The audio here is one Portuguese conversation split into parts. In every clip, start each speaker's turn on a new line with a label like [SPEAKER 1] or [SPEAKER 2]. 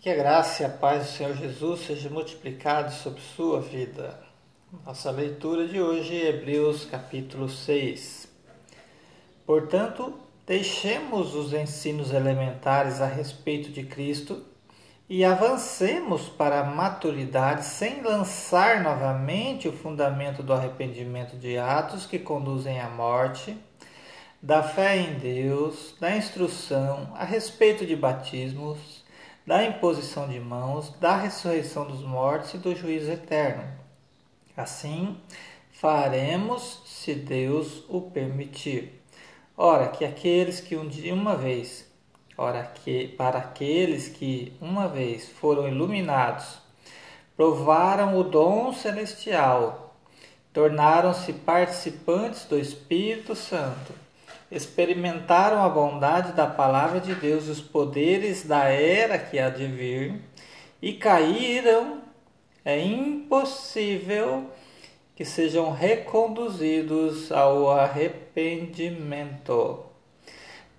[SPEAKER 1] Que a graça e a paz do Senhor Jesus seja multiplicado sobre sua vida. Nossa leitura de hoje é Hebreus capítulo 6. Portanto, deixemos os ensinos elementares a respeito de Cristo e avancemos para a maturidade sem lançar novamente o fundamento do arrependimento de atos que conduzem à morte, da fé em Deus, da instrução a respeito de batismos da imposição de mãos, da ressurreição dos mortos e do juízo eterno. Assim faremos, se Deus o permitir. Ora, que aqueles que um dia uma vez, ora que para aqueles que uma vez foram iluminados, provaram o dom celestial, tornaram-se participantes do Espírito Santo experimentaram a bondade da palavra de Deus, os poderes da era que há de vir, e caíram, é impossível que sejam reconduzidos ao arrependimento.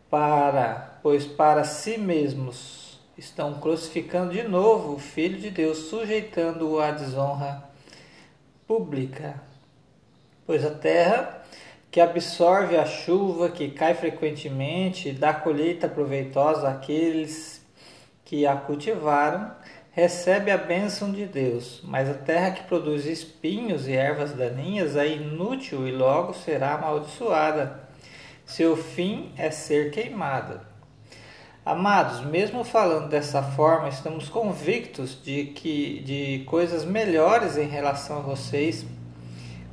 [SPEAKER 1] Para, pois para si mesmos estão crucificando de novo o Filho de Deus, sujeitando-o à desonra pública. Pois a terra que absorve a chuva que cai frequentemente, dá colheita proveitosa àqueles que a cultivaram, recebe a bênção de Deus, mas a terra que produz espinhos e ervas daninhas é inútil e logo será amaldiçoada. Seu fim é ser queimada. Amados, mesmo falando dessa forma, estamos convictos de que de coisas melhores em relação a vocês,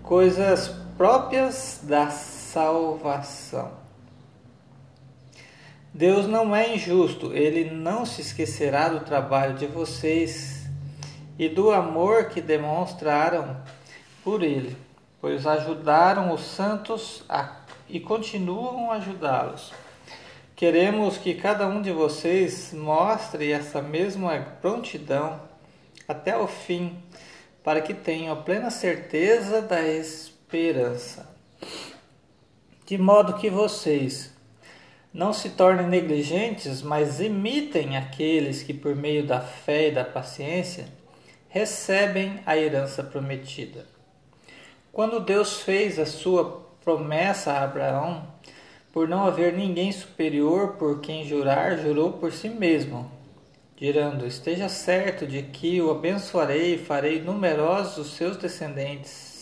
[SPEAKER 1] coisas próprias da salvação. Deus não é injusto, ele não se esquecerá do trabalho de vocês e do amor que demonstraram por ele, pois ajudaram os santos a, e continuam a ajudá-los. Queremos que cada um de vocês mostre essa mesma prontidão até o fim, para que tenham plena certeza da esperança esperança. De modo que vocês não se tornem negligentes, mas imitem aqueles que, por meio da fé e da paciência, recebem a herança prometida. Quando Deus fez a sua promessa a Abraão, por não haver ninguém superior por quem jurar, jurou por si mesmo, dizendo: Esteja certo de que o abençoarei e farei numerosos os seus descendentes.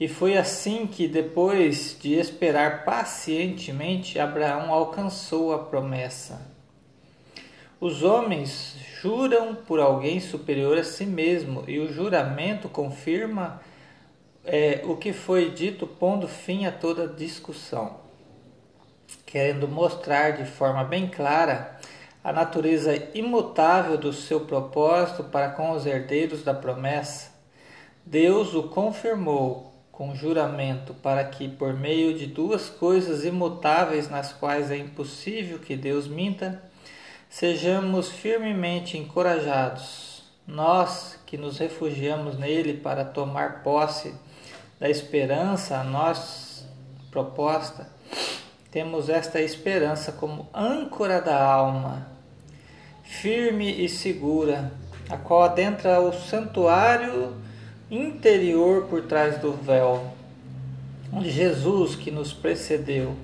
[SPEAKER 1] E foi assim que, depois de esperar pacientemente, Abraão alcançou a promessa. Os homens juram por alguém superior a si mesmo, e o juramento confirma é, o que foi dito, pondo fim a toda discussão, querendo mostrar de forma bem clara a natureza imutável do seu propósito para com os herdeiros da promessa. Deus o confirmou com juramento, para que, por meio de duas coisas imutáveis nas quais é impossível que Deus minta, sejamos firmemente encorajados, nós que nos refugiamos nele para tomar posse da esperança a nós proposta, temos esta esperança como âncora da alma, firme e segura, a qual adentra o santuário interior por trás do véu, onde Jesus, que nos precedeu,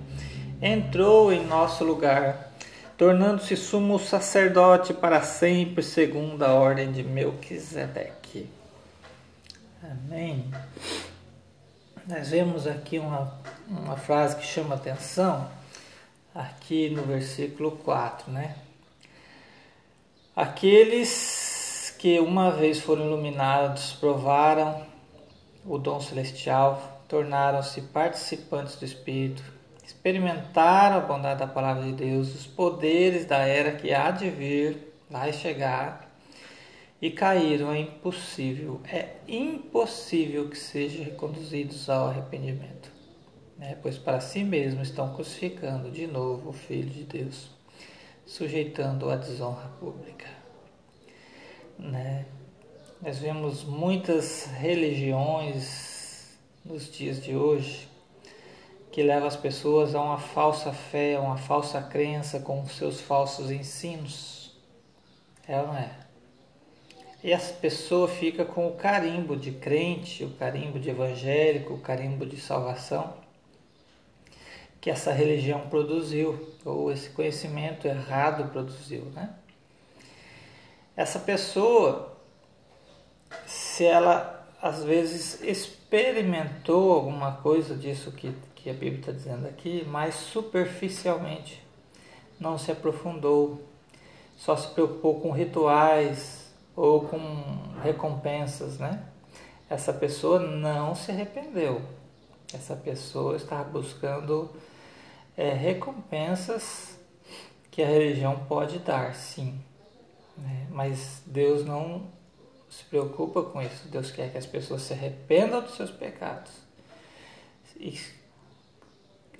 [SPEAKER 1] entrou em nosso lugar, tornando-se sumo sacerdote para sempre, segundo a ordem de Melquisedeque. Amém. Nós vemos aqui uma, uma frase que chama atenção, aqui no versículo 4, né? Aqueles que uma vez foram iluminados, provaram o dom celestial, tornaram-se participantes do Espírito, experimentaram a bondade da palavra de Deus, os poderes da era que há de vir, vai chegar, e caíram. É impossível, é impossível que sejam reconduzidos ao arrependimento, né? pois para si mesmos estão crucificando de novo o Filho de Deus, sujeitando a desonra pública. Né? Nós vemos muitas religiões nos dias de hoje que levam as pessoas a uma falsa fé, a uma falsa crença com seus falsos ensinos. É ou não é? E essa pessoa fica com o carimbo de crente, o carimbo de evangélico, o carimbo de salvação que essa religião produziu, ou esse conhecimento errado produziu, né? Essa pessoa, se ela às vezes experimentou alguma coisa disso que, que a Bíblia está dizendo aqui, mas superficialmente, não se aprofundou, só se preocupou com rituais ou com recompensas, né? Essa pessoa não se arrependeu. Essa pessoa estava buscando é, recompensas que a religião pode dar, sim. Né? Mas Deus não se preocupa com isso. Deus quer que as pessoas se arrependam dos seus pecados e,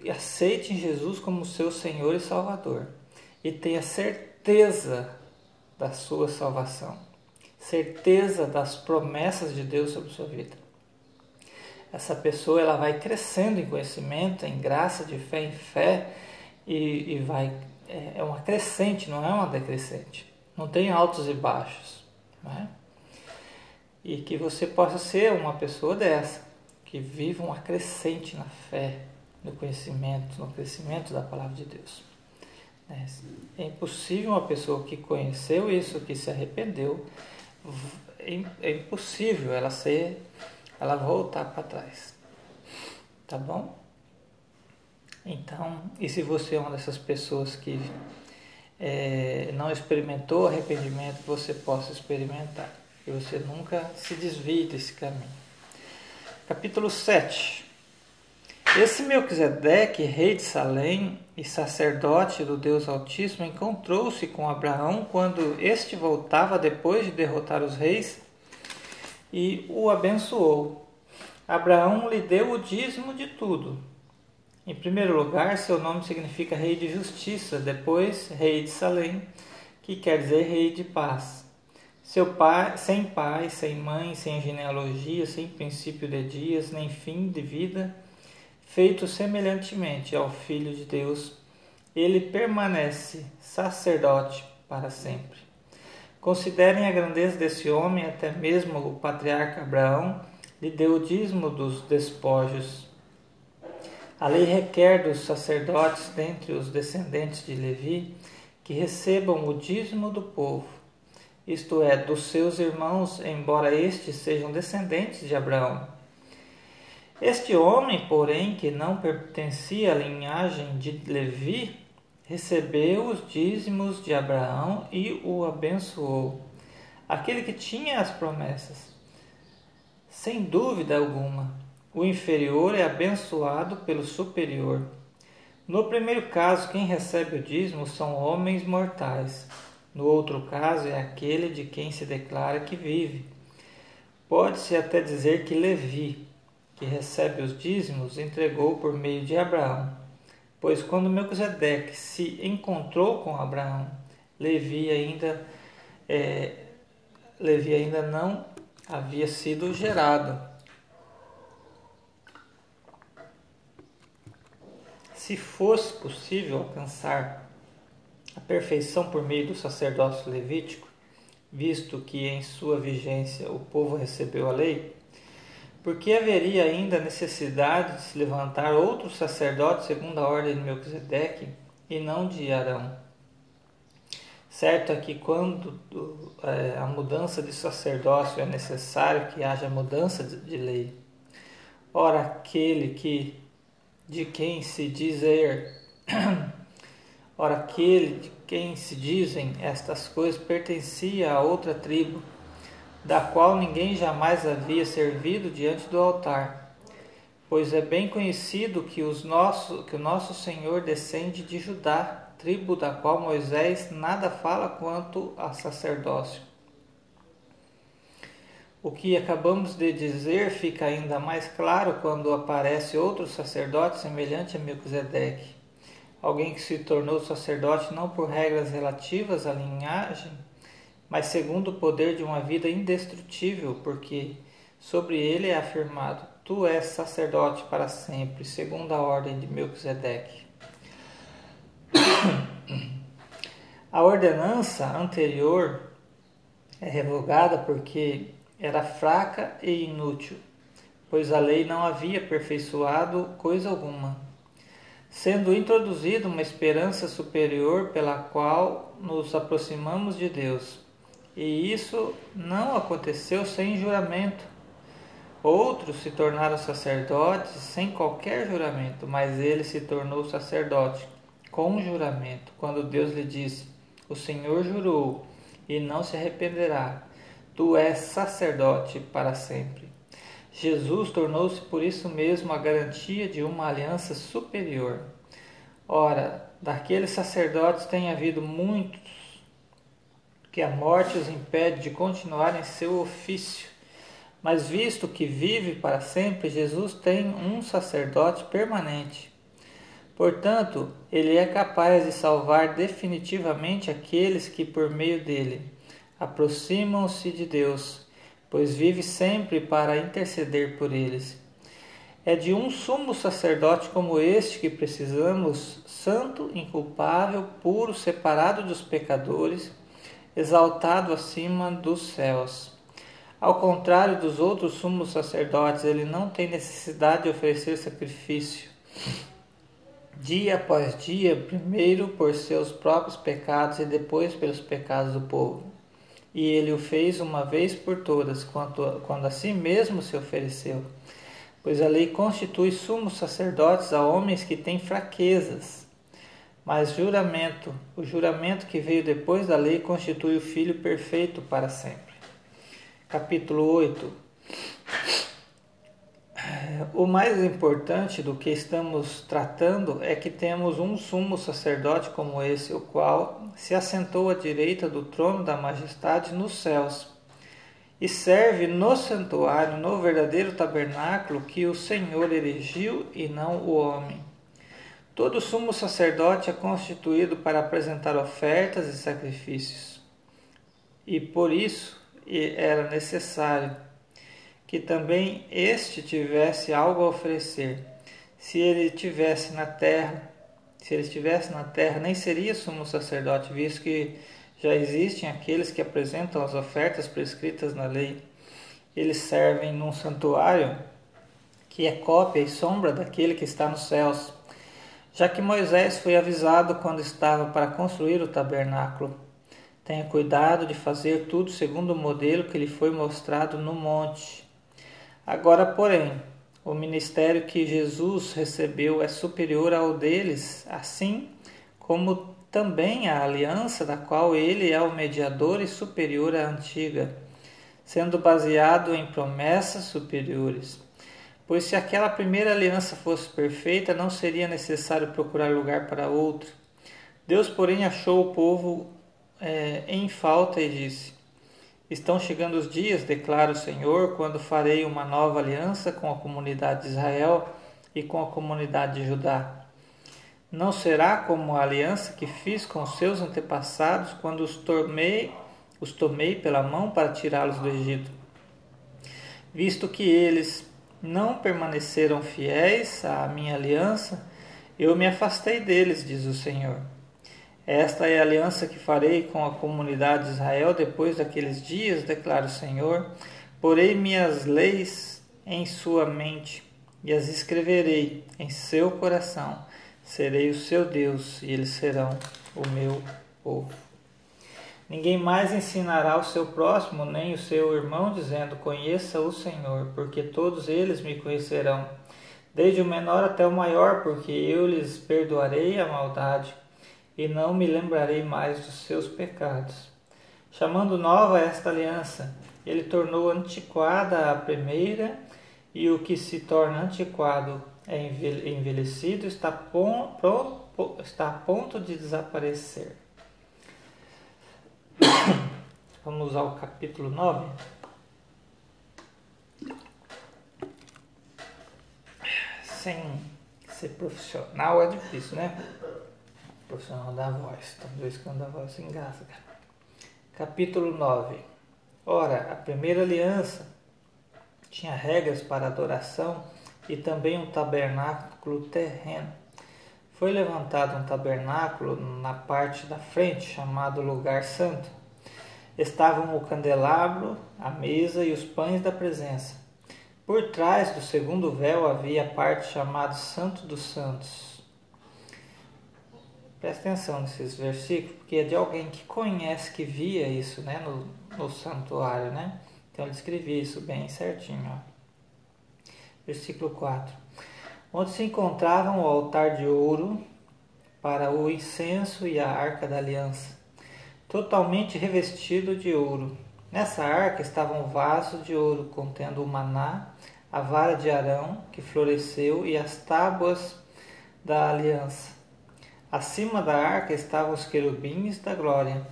[SPEAKER 1] e aceitem Jesus como seu Senhor e Salvador e tenha certeza da sua salvação, certeza das promessas de Deus sobre sua vida essa pessoa ela vai crescendo em conhecimento, em graça, de fé em fé e, e vai é, é uma crescente, não é uma decrescente. Não tem altos e baixos, né? E que você possa ser uma pessoa dessa, que viva uma crescente na fé, no conhecimento, no crescimento da palavra de Deus. É, é impossível uma pessoa que conheceu isso, que se arrependeu, é, é impossível ela ser ela voltar para trás. Tá bom? Então, e se você é uma dessas pessoas que é, não experimentou arrependimento, você possa experimentar. E você nunca se desvie desse caminho. Capítulo 7. Esse Melquisedeque, rei de Salém e sacerdote do Deus Altíssimo, encontrou-se com Abraão quando este voltava depois de derrotar os reis e o abençoou. Abraão lhe deu o dízimo de tudo. Em primeiro lugar, seu nome significa Rei de Justiça, depois Rei de Salém, que quer dizer Rei de Paz. Seu pai, sem pai, sem mãe, sem genealogia, sem princípio de dias, nem fim de vida, feito semelhantemente ao Filho de Deus, ele permanece sacerdote para sempre. Considerem a grandeza desse homem, até mesmo o patriarca Abraão lhe deu o dízimo dos despojos. A lei requer dos sacerdotes dentre os descendentes de Levi que recebam o dízimo do povo, isto é, dos seus irmãos, embora estes sejam descendentes de Abraão. Este homem, porém, que não pertencia à linhagem de Levi, recebeu os dízimos de Abraão e o abençoou. Aquele que tinha as promessas. Sem dúvida alguma, o inferior é abençoado pelo superior. No primeiro caso, quem recebe o dízimo são homens mortais. No outro caso, é aquele de quem se declara que vive. Pode-se até dizer que Levi, que recebe os dízimos, entregou por meio de Abraão Pois quando Melquisedeque se encontrou com Abraão, Levi ainda, é, Levi ainda não havia sido gerado. Se fosse possível alcançar a perfeição por meio do sacerdócio levítico, visto que em sua vigência o povo recebeu a lei, porque haveria ainda necessidade de se levantar outro sacerdote segundo a ordem de Melquisedeque e não de Arão. Certo é que quando é, a mudança de sacerdócio é necessário que haja mudança de lei. Ora, aquele que de quem se dizer, ora aquele de quem se dizem estas coisas pertencia a outra tribo da qual ninguém jamais havia servido diante do altar, pois é bem conhecido que, os nosso, que o nosso Senhor descende de Judá, tribo da qual Moisés nada fala quanto a sacerdócio. O que acabamos de dizer fica ainda mais claro quando aparece outro sacerdote semelhante a Melquisedeque, alguém que se tornou sacerdote não por regras relativas à linhagem, mas segundo o poder de uma vida indestrutível, porque sobre ele é afirmado: Tu és sacerdote para sempre, segundo a ordem de Melquisedeque. A ordenança anterior é revogada porque era fraca e inútil, pois a lei não havia aperfeiçoado coisa alguma, sendo introduzida uma esperança superior pela qual nos aproximamos de Deus. E isso não aconteceu sem juramento. Outros se tornaram sacerdotes sem qualquer juramento, mas ele se tornou sacerdote com juramento, quando Deus lhe disse: O Senhor jurou e não se arrependerá. Tu és sacerdote para sempre. Jesus tornou-se por isso mesmo a garantia de uma aliança superior. Ora, daqueles sacerdotes tem havido muitos que a morte os impede de continuar em seu ofício. Mas visto que vive para sempre, Jesus tem um sacerdote permanente. Portanto, ele é capaz de salvar definitivamente aqueles que, por meio dele, aproximam-se de Deus, pois vive sempre para interceder por eles. É de um sumo sacerdote como este que precisamos, santo, inculpável, puro, separado dos pecadores, exaltado acima dos céus. Ao contrário dos outros sumos sacerdotes, ele não tem necessidade de oferecer sacrifício. Dia após dia, primeiro por seus próprios pecados e depois pelos pecados do povo. E ele o fez uma vez por todas, quando, quando a si mesmo se ofereceu. Pois a lei constitui sumos sacerdotes a homens que têm fraquezas mas juramento, o juramento que veio depois da lei constitui o Filho perfeito para sempre. Capítulo 8. O mais importante do que estamos tratando é que temos um sumo sacerdote como esse, o qual se assentou à direita do trono da majestade nos céus e serve no santuário, no verdadeiro tabernáculo que o Senhor erigiu e não o homem. Todo sumo sacerdote é constituído para apresentar ofertas e sacrifícios. E por isso era necessário que também este tivesse algo a oferecer. Se ele tivesse na terra, se ele estivesse na terra, nem seria sumo sacerdote, visto que já existem aqueles que apresentam as ofertas prescritas na lei. Eles servem num santuário que é cópia e sombra daquele que está nos céus já que Moisés foi avisado quando estava para construir o tabernáculo. Tenha cuidado de fazer tudo segundo o modelo que lhe foi mostrado no monte. Agora, porém, o ministério que Jesus recebeu é superior ao deles, assim como também a aliança da qual ele é o mediador e superior à antiga, sendo baseado em promessas superiores. Pois se aquela primeira aliança fosse perfeita, não seria necessário procurar lugar para outra. Deus, porém, achou o povo é, em falta e disse: Estão chegando os dias, declara o Senhor, quando farei uma nova aliança com a comunidade de Israel e com a comunidade de Judá. Não será como a aliança que fiz com seus antepassados quando os tomei, os tomei pela mão para tirá-los do Egito. Visto que eles não permaneceram fiéis à minha aliança, eu me afastei deles, diz o Senhor. Esta é a aliança que farei com a comunidade de Israel depois daqueles dias, declara o Senhor. Porei minhas leis em sua mente e as escreverei em seu coração. Serei o seu Deus e eles serão o meu povo. Ninguém mais ensinará o seu próximo, nem o seu irmão, dizendo: Conheça o Senhor, porque todos eles me conhecerão, desde o menor até o maior, porque eu lhes perdoarei a maldade e não me lembrarei mais dos seus pecados. Chamando nova esta aliança, ele tornou antiquada a primeira, e o que se torna antiquado é envelhecido, está, pronto, está a ponto de desaparecer. Vamos ao capítulo 9. Sem ser profissional é difícil, né? Profissional da voz. Talvez quando a voz se engasga. Capítulo 9. Ora, a primeira aliança tinha regras para adoração e também um tabernáculo terreno foi levantado um tabernáculo na parte da frente, chamado Lugar Santo. estavam o candelabro, a mesa e os pães da presença. Por trás do segundo véu havia a parte chamada Santo dos Santos. Presta atenção nesses versículos, porque é de alguém que conhece, que via isso né, no, no santuário. Né? Então ele escrevia isso bem certinho. Ó. Versículo 4. Onde se encontravam o altar de ouro para o incenso e a arca da aliança totalmente revestido de ouro. Nessa arca estava um vaso de ouro contendo o maná, a vara de Arão que floresceu e as tábuas da aliança. Acima da arca estavam os querubins da glória,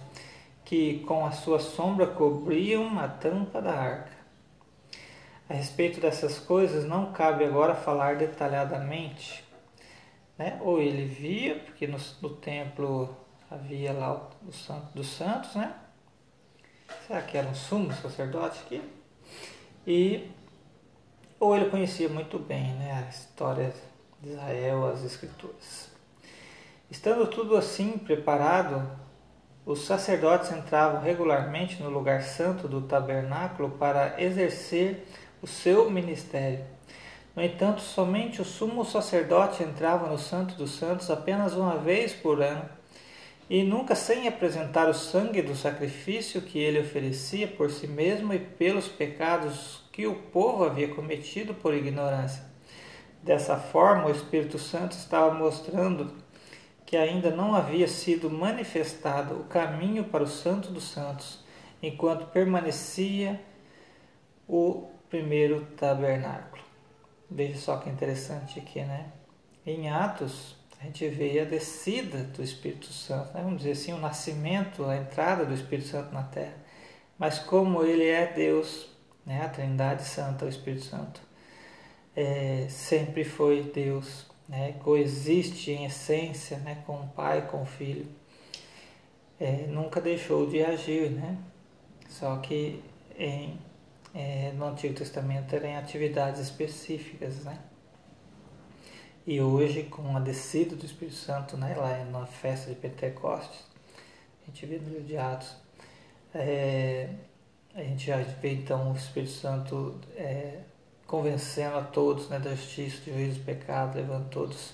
[SPEAKER 1] que com a sua sombra cobriam a tampa da arca. A respeito dessas coisas não cabe agora falar detalhadamente. Né? Ou ele via, porque no, no templo havia lá o, santo dos santos, né? Será que era um sumo sacerdote aqui? E ou ele conhecia muito bem, né, a história de Israel, as escrituras. Estando tudo assim preparado, os sacerdotes entravam regularmente no lugar santo do tabernáculo para exercer o seu ministério. No entanto, somente o sumo sacerdote entrava no Santo dos Santos apenas uma vez por ano e nunca sem apresentar o sangue do sacrifício que ele oferecia por si mesmo e pelos pecados que o povo havia cometido por ignorância. Dessa forma, o Espírito Santo estava mostrando que ainda não havia sido manifestado o caminho para o Santo dos Santos, enquanto permanecia o primeiro tabernáculo. Veja só que interessante aqui, né? Em Atos, a gente vê a descida do Espírito Santo, né? vamos dizer assim, o nascimento, a entrada do Espírito Santo na Terra. Mas como ele é Deus, né? a Trindade Santa, o Espírito Santo, é, sempre foi Deus, né? coexiste em essência né? com o Pai, com o Filho. É, nunca deixou de agir, né? Só que em, é, no Antigo Testamento eram atividades específicas, né? E hoje, com a descida do Espírito Santo, né, lá na festa de Pentecostes, a gente vê no livro de Atos, é, a gente já vê então o Espírito Santo é, convencendo a todos né, da justiça, do juízo do pecado, levando todos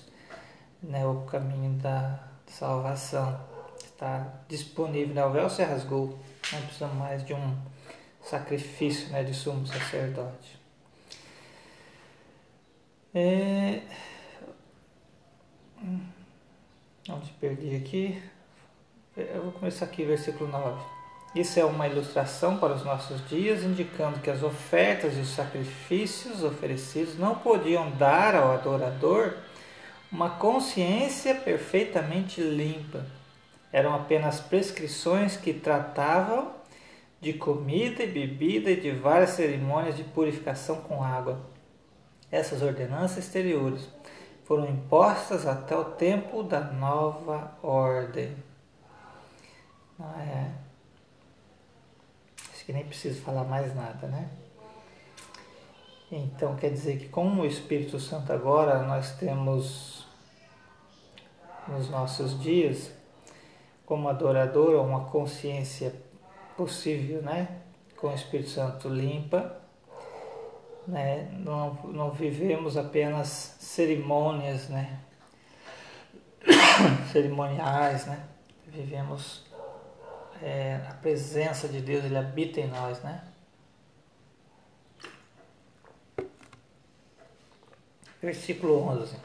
[SPEAKER 1] né, o caminho da salvação. Está disponível, né? o véu se rasgou, não precisa mais de um sacrifício né, de sumo sacerdote. É, Onde perdi aqui? Eu vou começar aqui, versículo 9. Isso é uma ilustração para os nossos dias, indicando que as ofertas e os sacrifícios oferecidos não podiam dar ao adorador uma consciência perfeitamente limpa. Eram apenas prescrições que tratavam de comida e bebida e de várias cerimônias de purificação com água. Essas ordenanças exteriores foram impostas até o tempo da nova ordem. Ah, é. Acho que nem preciso falar mais nada, né? Então quer dizer que com o Espírito Santo agora nós temos nos nossos dias como adorador uma consciência possível, né? Com o Espírito Santo limpa né? não, não vivemos apenas cerimônias, né? cerimoniais, né? vivemos é, a presença de Deus, Ele habita em nós, né? Versículo 11.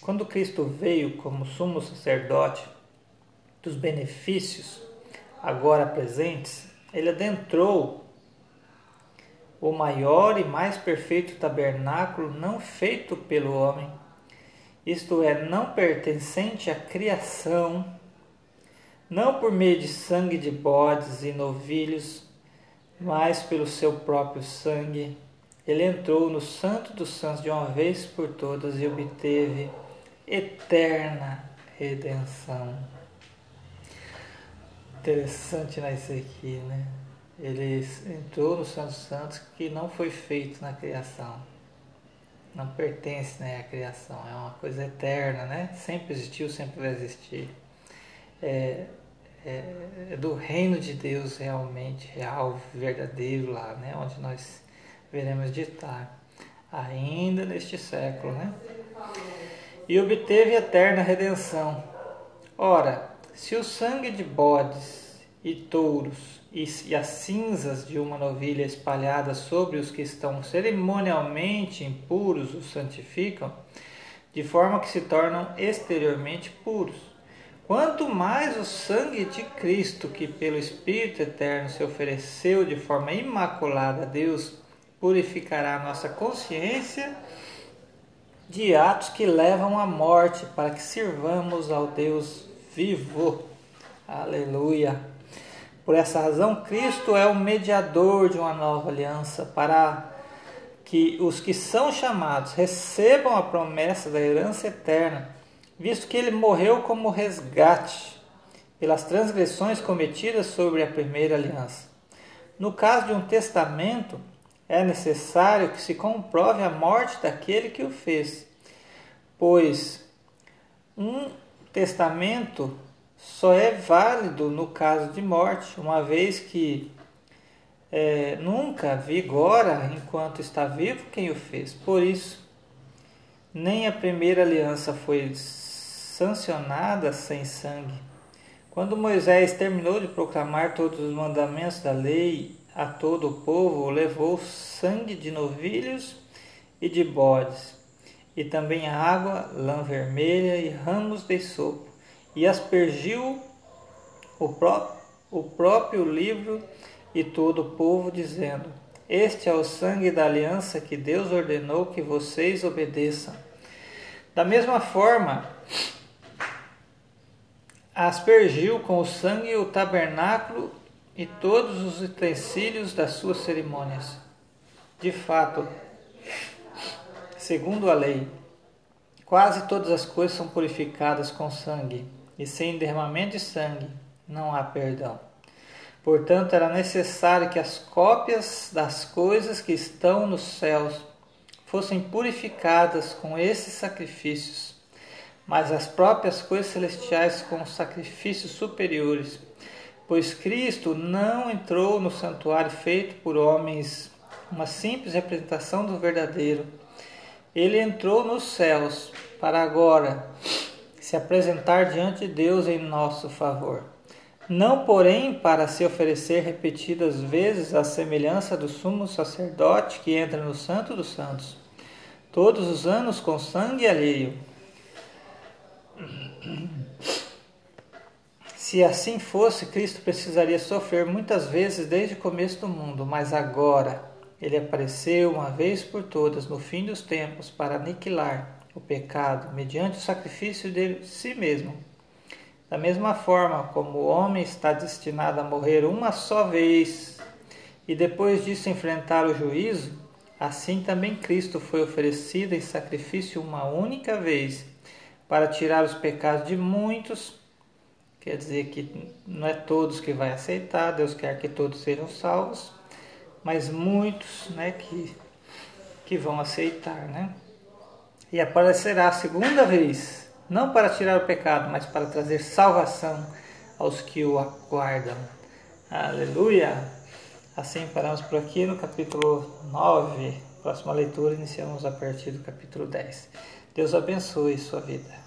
[SPEAKER 1] Quando Cristo veio como sumo sacerdote dos benefícios agora presentes, ele adentrou o maior e mais perfeito tabernáculo não feito pelo homem, isto é, não pertencente à criação, não por meio de sangue de bodes e novilhos, mas pelo seu próprio sangue. Ele entrou no Santo dos Santos de uma vez por todas e obteve eterna redenção. Interessante nascer aqui, né? ele entrou no Santo Santos que não foi feito na criação. Não pertence né, à criação, é uma coisa eterna, né? Sempre existiu, sempre vai existir. É, é, do reino de Deus realmente, real, verdadeiro lá, né? Onde nós veremos ditar ainda neste século, né? E obteve eterna redenção. Ora, se o sangue de bodes e touros e as cinzas de uma novilha espalhadas sobre os que estão cerimonialmente impuros os santificam, de forma que se tornam exteriormente puros. Quanto mais o sangue de Cristo, que pelo Espírito Eterno se ofereceu de forma imaculada a Deus, purificará a nossa consciência de atos que levam à morte, para que sirvamos ao Deus vivo. Aleluia. Por essa razão, Cristo é o mediador de uma nova aliança para que os que são chamados recebam a promessa da herança eterna, visto que ele morreu como resgate pelas transgressões cometidas sobre a primeira aliança. No caso de um testamento, é necessário que se comprove a morte daquele que o fez, pois um testamento só é válido no caso de morte, uma vez que é, nunca vigora enquanto está vivo quem o fez. Por isso, nem a primeira aliança foi sancionada sem sangue. Quando Moisés terminou de proclamar todos os mandamentos da lei a todo o povo, levou sangue de novilhos e de bodes, e também água, lã vermelha e ramos de sopo e aspergiu o, pró o próprio livro e todo o povo, dizendo: Este é o sangue da aliança que Deus ordenou que vocês obedeçam. Da mesma forma, aspergiu com o sangue o tabernáculo e todos os utensílios das suas cerimônias. De fato, segundo a lei, quase todas as coisas são purificadas com sangue e sem derramamento de sangue não há perdão. Portanto, era necessário que as cópias das coisas que estão nos céus fossem purificadas com esses sacrifícios, mas as próprias coisas celestiais com sacrifícios superiores, pois Cristo não entrou no santuário feito por homens, uma simples representação do verdadeiro. Ele entrou nos céus para agora se apresentar diante de Deus em nosso favor. Não, porém, para se oferecer repetidas vezes à semelhança do sumo sacerdote que entra no Santo dos Santos, todos os anos com sangue alheio. Se assim fosse, Cristo precisaria sofrer muitas vezes desde o começo do mundo, mas agora ele apareceu uma vez por todas no fim dos tempos para aniquilar o pecado mediante o sacrifício de si mesmo. Da mesma forma como o homem está destinado a morrer uma só vez e depois disso enfrentar o juízo, assim também Cristo foi oferecido em sacrifício uma única vez para tirar os pecados de muitos. Quer dizer que não é todos que vai aceitar, Deus quer que todos sejam salvos, mas muitos, né, que que vão aceitar, né? e aparecerá a segunda vez, não para tirar o pecado, mas para trazer salvação aos que o aguardam. Aleluia! Assim paramos por aqui no capítulo 9. Próxima leitura iniciamos a partir do capítulo 10. Deus abençoe sua vida.